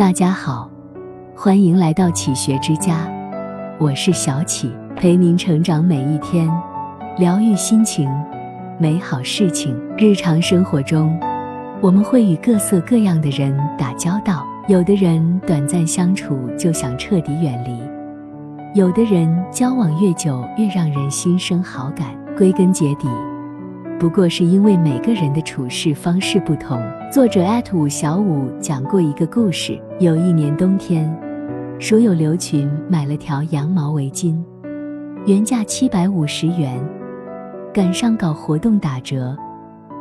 大家好，欢迎来到启学之家，我是小启，陪您成长每一天，疗愈心情，美好事情。日常生活中，我们会与各色各样的人打交道，有的人短暂相处就想彻底远离，有的人交往越久越让人心生好感。归根结底。不过是因为每个人的处事方式不同。作者艾特五小五讲过一个故事：有一年冬天，书友刘群买了条羊毛围巾，原价七百五十元，赶上搞活动打折，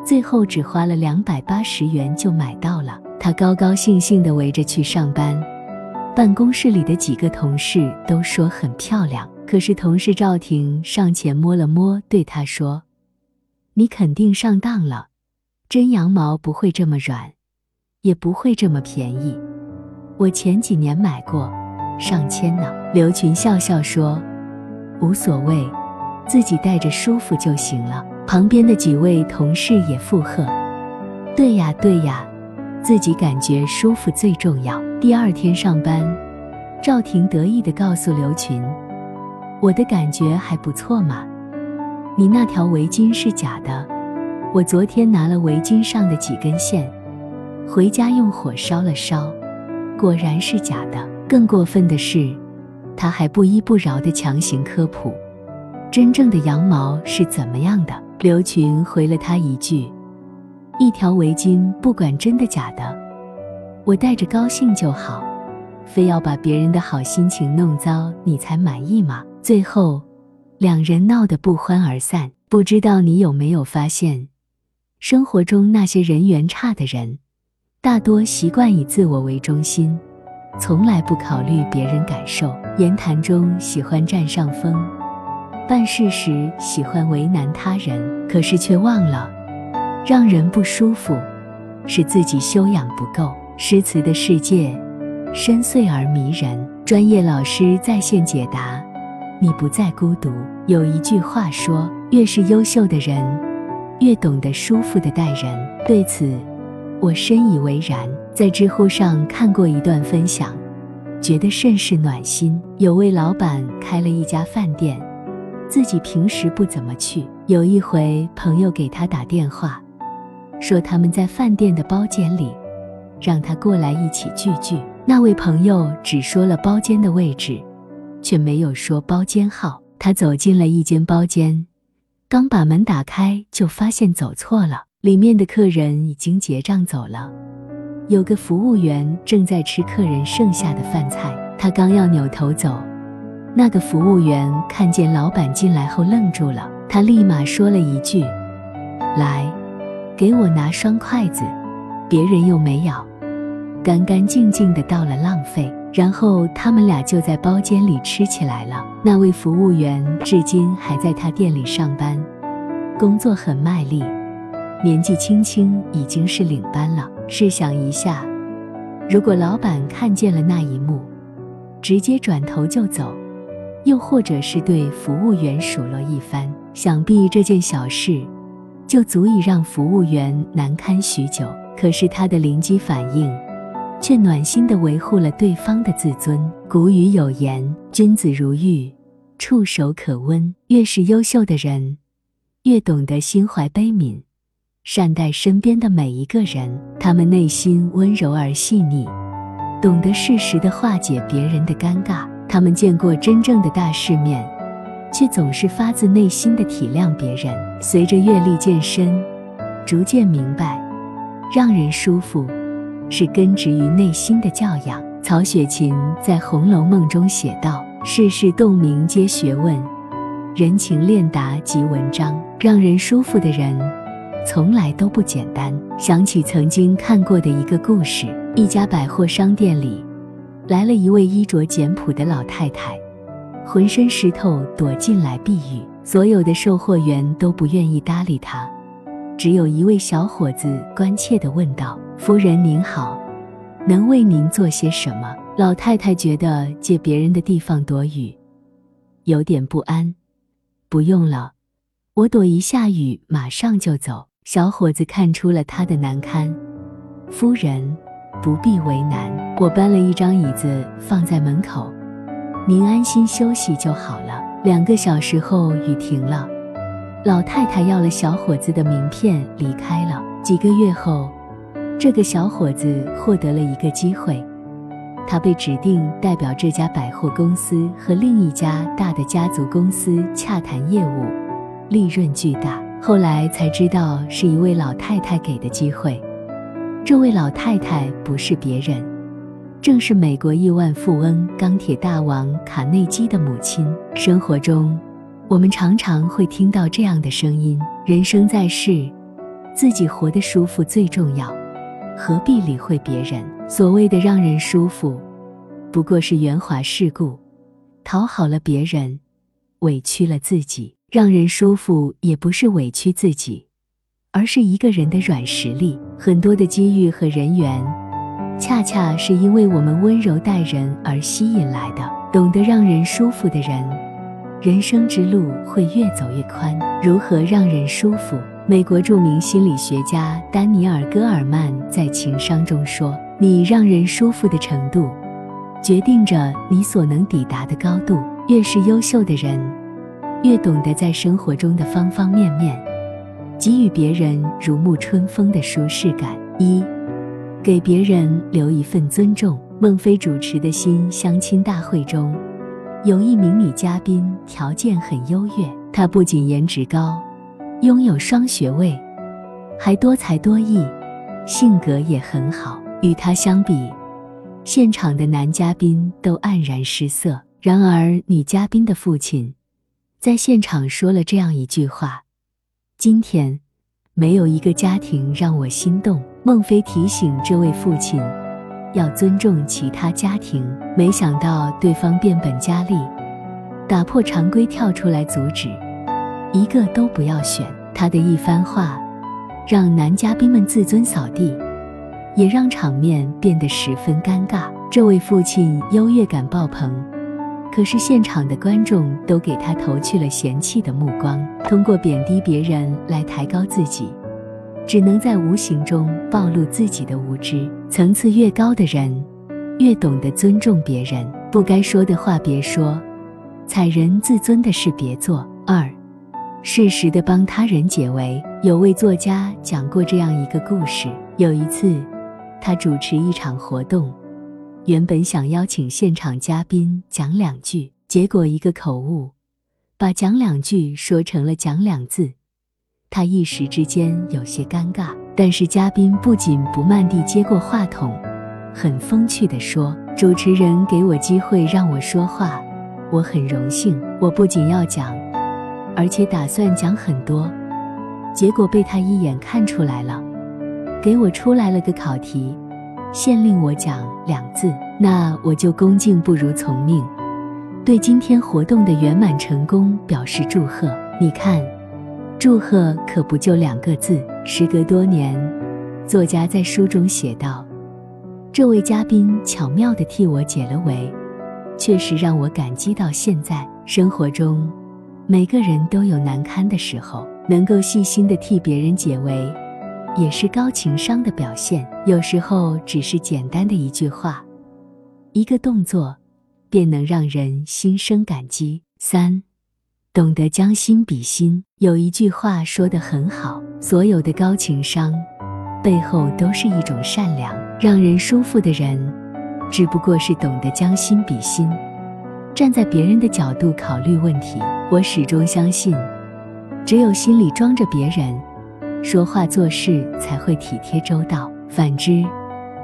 最后只花了两百八十元就买到了。他高高兴兴地围着去上班，办公室里的几个同事都说很漂亮。可是同事赵婷上前摸了摸，对他说。你肯定上当了，真羊毛不会这么软，也不会这么便宜。我前几年买过，上千呢。刘群笑笑说：“无所谓，自己带着舒服就行了。”旁边的几位同事也附和：“对呀，对呀，自己感觉舒服最重要。”第二天上班，赵婷得意地告诉刘群：“我的感觉还不错嘛。”你那条围巾是假的，我昨天拿了围巾上的几根线，回家用火烧了烧，果然是假的。更过分的是，他还不依不饶地强行科普，真正的羊毛是怎么样的。刘群回了他一句：“一条围巾不管真的假的，我戴着高兴就好，非要把别人的好心情弄糟，你才满意吗？”最后。两人闹得不欢而散。不知道你有没有发现，生活中那些人缘差的人，大多习惯以自我为中心，从来不考虑别人感受。言谈中喜欢占上风，办事时喜欢为难他人，可是却忘了，让人不舒服，是自己修养不够。诗词的世界，深邃而迷人。专业老师在线解答。你不再孤独。有一句话说，越是优秀的人，越懂得舒服的待人。对此，我深以为然。在知乎上看过一段分享，觉得甚是暖心。有位老板开了一家饭店，自己平时不怎么去。有一回，朋友给他打电话，说他们在饭店的包间里，让他过来一起聚聚。那位朋友只说了包间的位置。却没有说包间号。他走进了一间包间，刚把门打开，就发现走错了。里面的客人已经结账走了，有个服务员正在吃客人剩下的饭菜。他刚要扭头走，那个服务员看见老板进来后愣住了。他立马说了一句：“来，给我拿双筷子，别人又没咬，干干净净的倒了浪费。”然后他们俩就在包间里吃起来了。那位服务员至今还在他店里上班，工作很卖力，年纪轻轻已经是领班了。试想一下，如果老板看见了那一幕，直接转头就走，又或者是对服务员数落一番，想必这件小事就足以让服务员难堪许久。可是他的灵机反应。却暖心地维护了对方的自尊。古语有言：“君子如玉，触手可温。”越是优秀的人，越懂得心怀悲悯，善待身边的每一个人。他们内心温柔而细腻，懂得适时地化解别人的尴尬。他们见过真正的大世面，却总是发自内心的体谅别人。随着阅历渐深，逐渐明白，让人舒服。是根植于内心的教养。曹雪芹在《红楼梦》中写道：“世事洞明皆学问，人情练达即文章。”让人舒服的人，从来都不简单。想起曾经看过的一个故事：一家百货商店里，来了一位衣着简朴的老太太，浑身湿透，躲进来避雨。所有的售货员都不愿意搭理她。只有一位小伙子关切地问道：“夫人您好，能为您做些什么？”老太太觉得借别人的地方躲雨，有点不安。不用了，我躲一下雨，马上就走。小伙子看出了他的难堪。夫人，不必为难。我搬了一张椅子放在门口，您安心休息就好了。两个小时后，雨停了，老太太要了小伙子的名片离开了。几个月后，这个小伙子获得了一个机会。他被指定代表这家百货公司和另一家大的家族公司洽谈业务，利润巨大。后来才知道是一位老太太给的机会。这位老太太不是别人，正是美国亿万富翁、钢铁大王卡内基的母亲。生活中，我们常常会听到这样的声音：“人生在世，自己活得舒服最重要。”何必理会别人？所谓的让人舒服，不过是圆滑世故，讨好了别人，委屈了自己。让人舒服也不是委屈自己，而是一个人的软实力。很多的机遇和人缘，恰恰是因为我们温柔待人而吸引来的。懂得让人舒服的人，人生之路会越走越宽。如何让人舒服？美国著名心理学家丹尼尔·戈尔曼在《情商》中说：“你让人舒服的程度，决定着你所能抵达的高度。越是优秀的人，越懂得在生活中的方方面面，给予别人如沐春风的舒适感。一，给别人留一份尊重。孟非主持的新相亲大会中，有一名女嘉宾条件很优越，她不仅颜值高。”拥有双学位，还多才多艺，性格也很好。与他相比，现场的男嘉宾都黯然失色。然而，女嘉宾的父亲在现场说了这样一句话：“今天没有一个家庭让我心动。”孟非提醒这位父亲要尊重其他家庭，没想到对方变本加厉，打破常规，跳出来阻止。一个都不要选。他的一番话，让男嘉宾们自尊扫地，也让场面变得十分尴尬。这位父亲优越感爆棚，可是现场的观众都给他投去了嫌弃的目光。通过贬低别人来抬高自己，只能在无形中暴露自己的无知。层次越高的人，越懂得尊重别人。不该说的话别说，踩人自尊的事别做。二。适时的帮他人解围。有位作家讲过这样一个故事：有一次，他主持一场活动，原本想邀请现场嘉宾讲两句，结果一个口误，把讲两句说成了讲两字，他一时之间有些尴尬。但是嘉宾不仅不慢地接过话筒，很风趣地说：“主持人给我机会让我说话，我很荣幸。我不仅要讲。”而且打算讲很多，结果被他一眼看出来了，给我出来了个考题，限令我讲两字。那我就恭敬不如从命，对今天活动的圆满成功表示祝贺。你看，祝贺可不就两个字。时隔多年，作家在书中写道：“这位嘉宾巧妙地替我解了围，确实让我感激到现在。”生活中。每个人都有难堪的时候，能够细心的替别人解围，也是高情商的表现。有时候只是简单的一句话，一个动作，便能让人心生感激。三，懂得将心比心。有一句话说得很好，所有的高情商，背后都是一种善良。让人舒服的人，只不过是懂得将心比心。站在别人的角度考虑问题，我始终相信，只有心里装着别人，说话做事才会体贴周到。反之，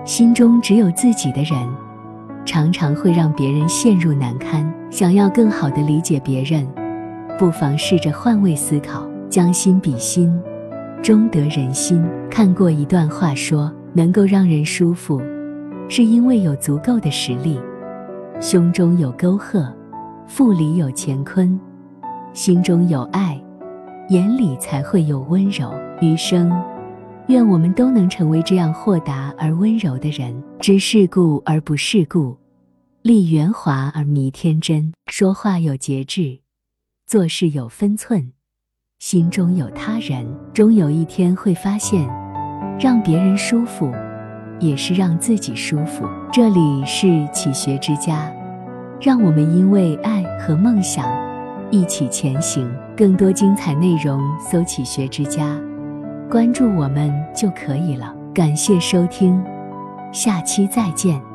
心中只有自己的人，常常会让别人陷入难堪。想要更好的理解别人，不妨试着换位思考，将心比心，终得人心。看过一段话说，能够让人舒服，是因为有足够的实力。胸中有沟壑，腹里有乾坤；心中有爱，眼里才会有温柔。余生，愿我们都能成为这样豁达而温柔的人，知世故而不世故，立圆滑而弥天真。说话有节制，做事有分寸，心中有他人，终有一天会发现，让别人舒服。也是让自己舒服。这里是启学之家，让我们因为爱和梦想一起前行。更多精彩内容，搜“启学之家”，关注我们就可以了。感谢收听，下期再见。